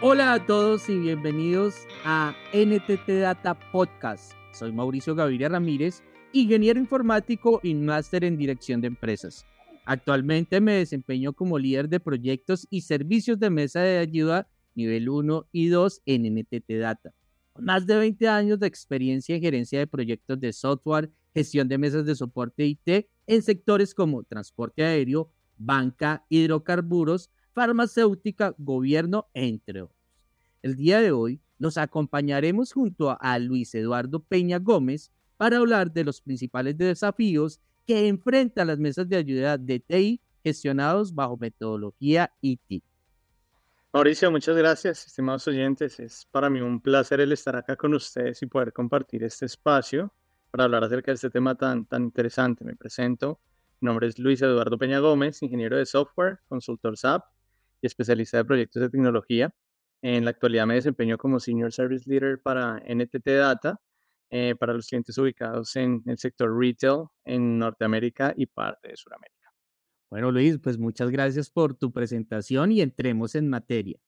Hola a todos y bienvenidos a NTT Data Podcast. Soy Mauricio Gaviria Ramírez, ingeniero informático y máster en dirección de empresas. Actualmente me desempeño como líder de proyectos y servicios de mesa de ayuda nivel 1 y 2 en NTT Data. Con más de 20 años de experiencia en gerencia de proyectos de software, gestión de mesas de soporte IT en sectores como transporte aéreo, banca, hidrocarburos, farmacéutica, gobierno, entre otros. El día de hoy nos acompañaremos junto a Luis Eduardo Peña Gómez para hablar de los principales desafíos que enfrentan las mesas de ayuda de TI gestionados bajo metodología IT. Mauricio, muchas gracias, estimados oyentes. Es para mí un placer el estar acá con ustedes y poder compartir este espacio para hablar acerca de este tema tan, tan interesante. Me presento. Mi nombre es Luis Eduardo Peña Gómez, ingeniero de software, consultor SAP y especialista de proyectos de tecnología. En la actualidad me desempeño como Senior Service Leader para NTT Data, eh, para los clientes ubicados en el sector retail en Norteamérica y parte de Sudamérica. Bueno, Luis, pues muchas gracias por tu presentación y entremos en materia.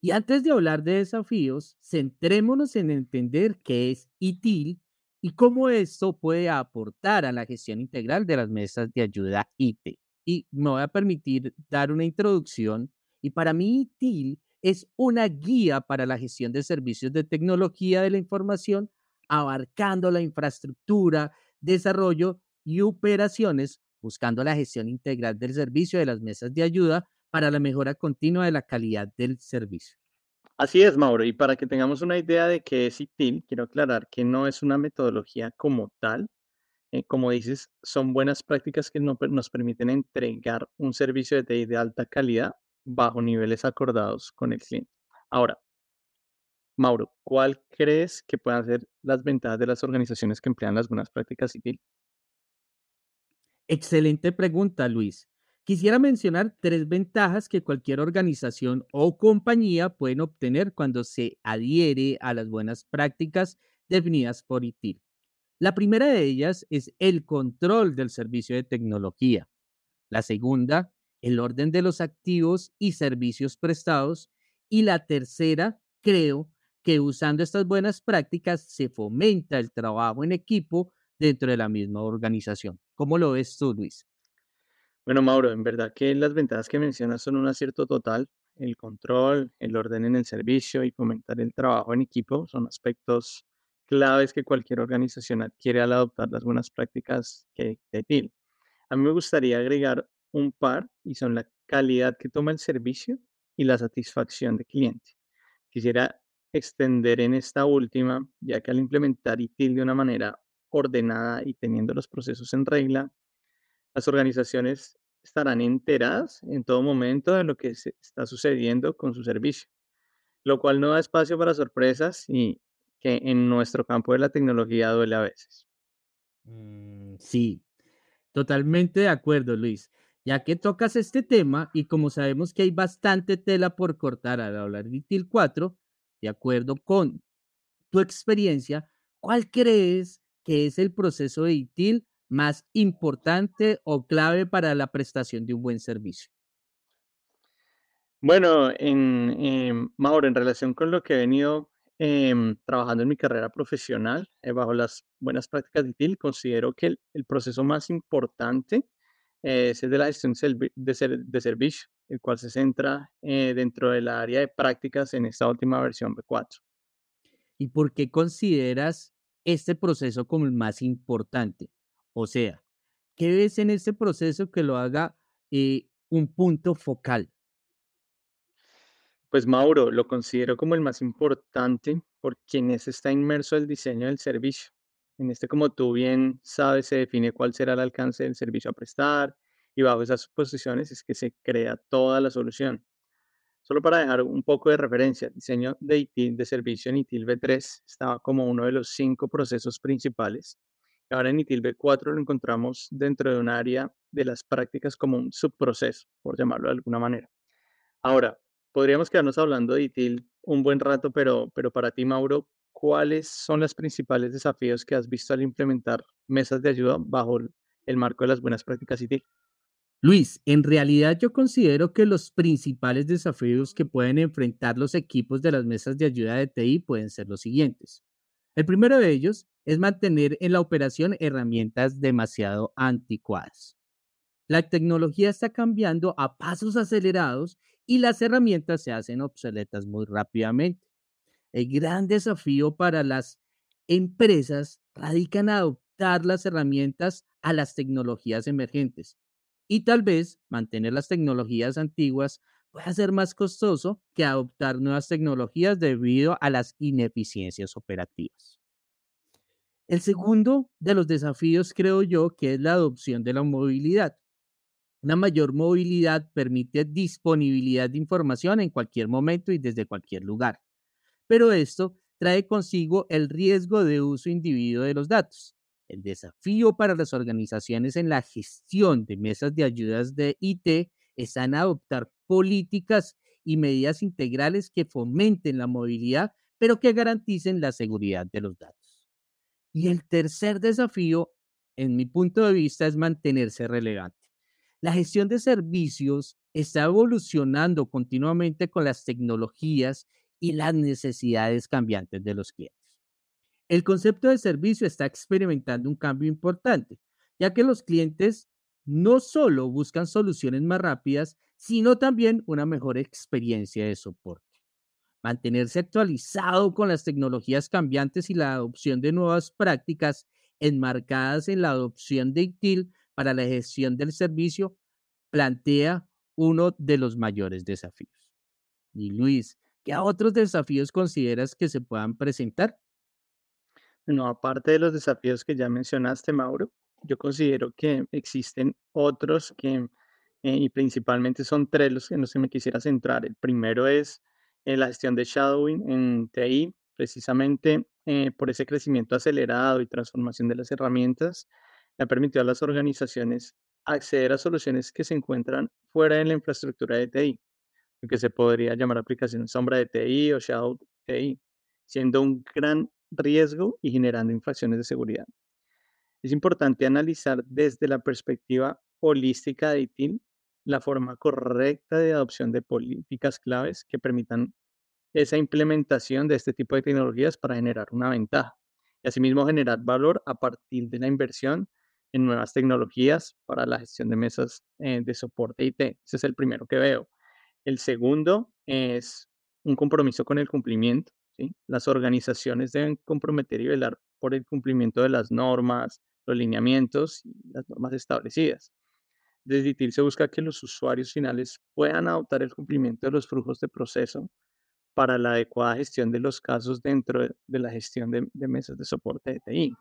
Y antes de hablar de desafíos, centrémonos en entender qué es ITIL y cómo esto puede aportar a la gestión integral de las mesas de ayuda IT. Y me voy a permitir dar una introducción y para mí, ITIL es una guía para la gestión de servicios de tecnología de la información, abarcando la infraestructura, desarrollo y operaciones, buscando la gestión integral del servicio de las mesas de ayuda para la mejora continua de la calidad del servicio. Así es, Mauro. Y para que tengamos una idea de qué es ITIL, quiero aclarar que no es una metodología como tal. Eh, como dices, son buenas prácticas que nos permiten entregar un servicio de TI de alta calidad bajo niveles acordados con el cliente. Ahora, Mauro, ¿cuál crees que puedan ser las ventajas de las organizaciones que emplean las buenas prácticas ITIL? Excelente pregunta, Luis. Quisiera mencionar tres ventajas que cualquier organización o compañía pueden obtener cuando se adhiere a las buenas prácticas definidas por ITIL. La primera de ellas es el control del servicio de tecnología. La segunda el orden de los activos y servicios prestados. Y la tercera, creo que usando estas buenas prácticas se fomenta el trabajo en equipo dentro de la misma organización. ¿Cómo lo ves tú, Luis? Bueno, Mauro, en verdad que las ventajas que mencionas son un acierto total. El control, el orden en el servicio y fomentar el trabajo en equipo son aspectos claves que cualquier organización adquiere al adoptar las buenas prácticas que TIL. A mí me gustaría agregar un par y son la calidad que toma el servicio y la satisfacción del cliente. Quisiera extender en esta última, ya que al implementar ITIL de una manera ordenada y teniendo los procesos en regla, las organizaciones estarán enteradas en todo momento de lo que se está sucediendo con su servicio, lo cual no da espacio para sorpresas y que en nuestro campo de la tecnología duele a veces. Mm, sí, totalmente de acuerdo, Luis ya que tocas este tema y como sabemos que hay bastante tela por cortar al hablar de ITIL 4, de acuerdo con tu experiencia, ¿cuál crees que es el proceso de ITIL más importante o clave para la prestación de un buen servicio? Bueno, en, em, Mauro, en relación con lo que he venido em, trabajando en mi carrera profesional, eh, bajo las buenas prácticas de ITIL, considero que el proceso más importante eh, es de la gestión de, servicio, el cual se centra eh, dentro del área de prácticas en esta última versión B4. ¿Y por qué consideras este proceso como el más importante? O sea, ¿qué ves en este proceso que lo haga eh, un punto focal? Pues Mauro, lo considero como el más importante por quienes está inmerso el diseño del servicio. En este, como tú bien sabes, se define cuál será el alcance del servicio a prestar y bajo esas suposiciones es que se crea toda la solución. Solo para dejar un poco de referencia, el diseño de ITIL de servicio en ITIL V3 estaba como uno de los cinco procesos principales. Ahora en ITIL V4 lo encontramos dentro de un área de las prácticas como un subproceso, por llamarlo de alguna manera. Ahora, podríamos quedarnos hablando de ITIL un buen rato, pero, pero para ti, Mauro, ¿cuáles son los principales desafíos que has visto al implementar mesas de ayuda bajo el marco de las buenas prácticas IT? Luis, en realidad yo considero que los principales desafíos que pueden enfrentar los equipos de las mesas de ayuda de TI pueden ser los siguientes. El primero de ellos es mantener en la operación herramientas demasiado anticuadas. La tecnología está cambiando a pasos acelerados y las herramientas se hacen obsoletas muy rápidamente. El gran desafío para las empresas radica en adoptar las herramientas a las tecnologías emergentes y tal vez mantener las tecnologías antiguas pueda ser más costoso que adoptar nuevas tecnologías debido a las ineficiencias operativas. El segundo de los desafíos creo yo que es la adopción de la movilidad. Una mayor movilidad permite disponibilidad de información en cualquier momento y desde cualquier lugar. Pero esto trae consigo el riesgo de uso individuo de los datos. El desafío para las organizaciones en la gestión de mesas de ayudas de IT es en adoptar políticas y medidas integrales que fomenten la movilidad, pero que garanticen la seguridad de los datos. Y el tercer desafío, en mi punto de vista, es mantenerse relevante. La gestión de servicios está evolucionando continuamente con las tecnologías y las necesidades cambiantes de los clientes. El concepto de servicio está experimentando un cambio importante, ya que los clientes no solo buscan soluciones más rápidas, sino también una mejor experiencia de soporte. Mantenerse actualizado con las tecnologías cambiantes y la adopción de nuevas prácticas enmarcadas en la adopción de ITIL para la gestión del servicio plantea uno de los mayores desafíos. Y Luis, ¿qué otros desafíos consideras que se puedan presentar? No, aparte de los desafíos que ya mencionaste, Mauro, yo considero que existen otros que, eh, y principalmente son tres los en los que me quisiera centrar. El primero es eh, la gestión de shadowing en TI, precisamente eh, por ese crecimiento acelerado y transformación de las herramientas, ha permitido a las organizaciones acceder a soluciones que se encuentran fuera de la infraestructura de TI, que se podría llamar aplicación sombra de TI o shadow TI, siendo un gran riesgo y generando infracciones de seguridad. Es importante analizar desde la perspectiva holística de ITIL la forma correcta de adopción de políticas claves que permitan esa implementación de este tipo de tecnologías para generar una ventaja y asimismo generar valor a partir de la inversión en nuevas tecnologías para la gestión de mesas eh, de soporte IT. Ese es el primero que veo. El segundo es un compromiso con el cumplimiento. Las organizaciones deben comprometer y velar por el cumplimiento de las normas, los lineamientos y las normas establecidas. Desde ITIL se busca que los usuarios finales puedan adoptar el cumplimiento de los flujos de proceso para la adecuada gestión de los casos dentro de, la gestión de, de mesas de soporte de TI.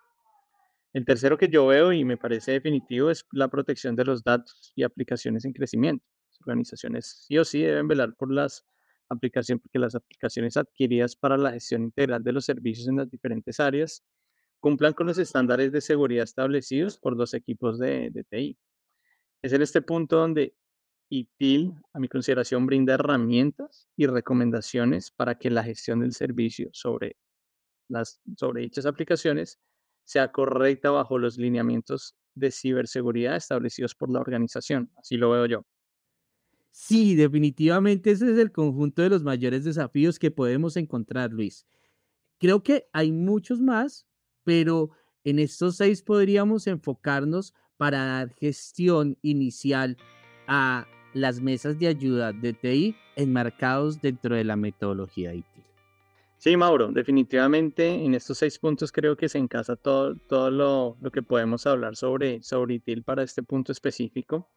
El tercero que yo veo y me parece definitivo es la protección de los datos y aplicaciones en crecimiento. Organizaciones sí o sí deben velar por las aplicación, porque las aplicaciones adquiridas para la gestión integral de los servicios en las diferentes áreas cumplan con los estándares de seguridad establecidos por los equipos de, de TI. Es en este punto donde ITIL, a mi consideración, brinda herramientas y recomendaciones para que la gestión del servicio sobre, las, sobre dichas aplicaciones sea correcta bajo los lineamientos de ciberseguridad establecidos por la organización. Así lo veo yo. Sí, definitivamente ese es el conjunto de los mayores desafíos que podemos encontrar, Luis. Creo que hay muchos más, pero en estos seis podríamos enfocarnos para dar gestión inicial a las mesas de ayuda de TI enmarcados dentro de la metodología IT. Sí, Mauro, definitivamente en estos seis puntos creo que se encasa todo, todo lo, lo que podemos hablar sobre, sobre ITIL para este punto específico.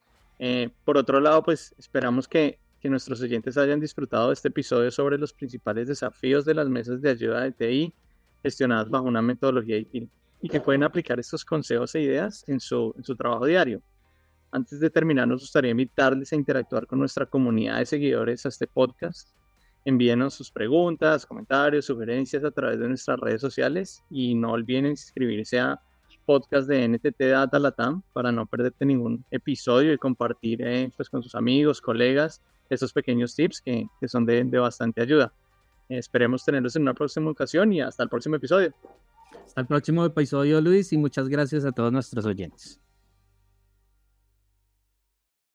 Eh, por otro lado, pues esperamos que, nuestros oyentes hayan disfrutado de este episodio sobre los principales desafíos de las mesas de ayuda de TI gestionadas bajo una metodología y que pueden aplicar estos consejos e ideas en su, en su trabajo diario. Antes de terminar, nos gustaría invitarles a interactuar con nuestra comunidad de seguidores a este podcast. Envíenos sus preguntas, comentarios, sugerencias a través de nuestras redes sociales y no olviden inscribirse a podcast de NTT Data Latam para no perderte ningún episodio y compartir eh, pues, con sus amigos, colegas, esos pequeños tips que, que son de, de, bastante ayuda. esperemos tenerlos en una próxima ocasión y hasta el próximo episodio. Hasta el próximo episodio, Luis, y muchas gracias a todos nuestros oyentes.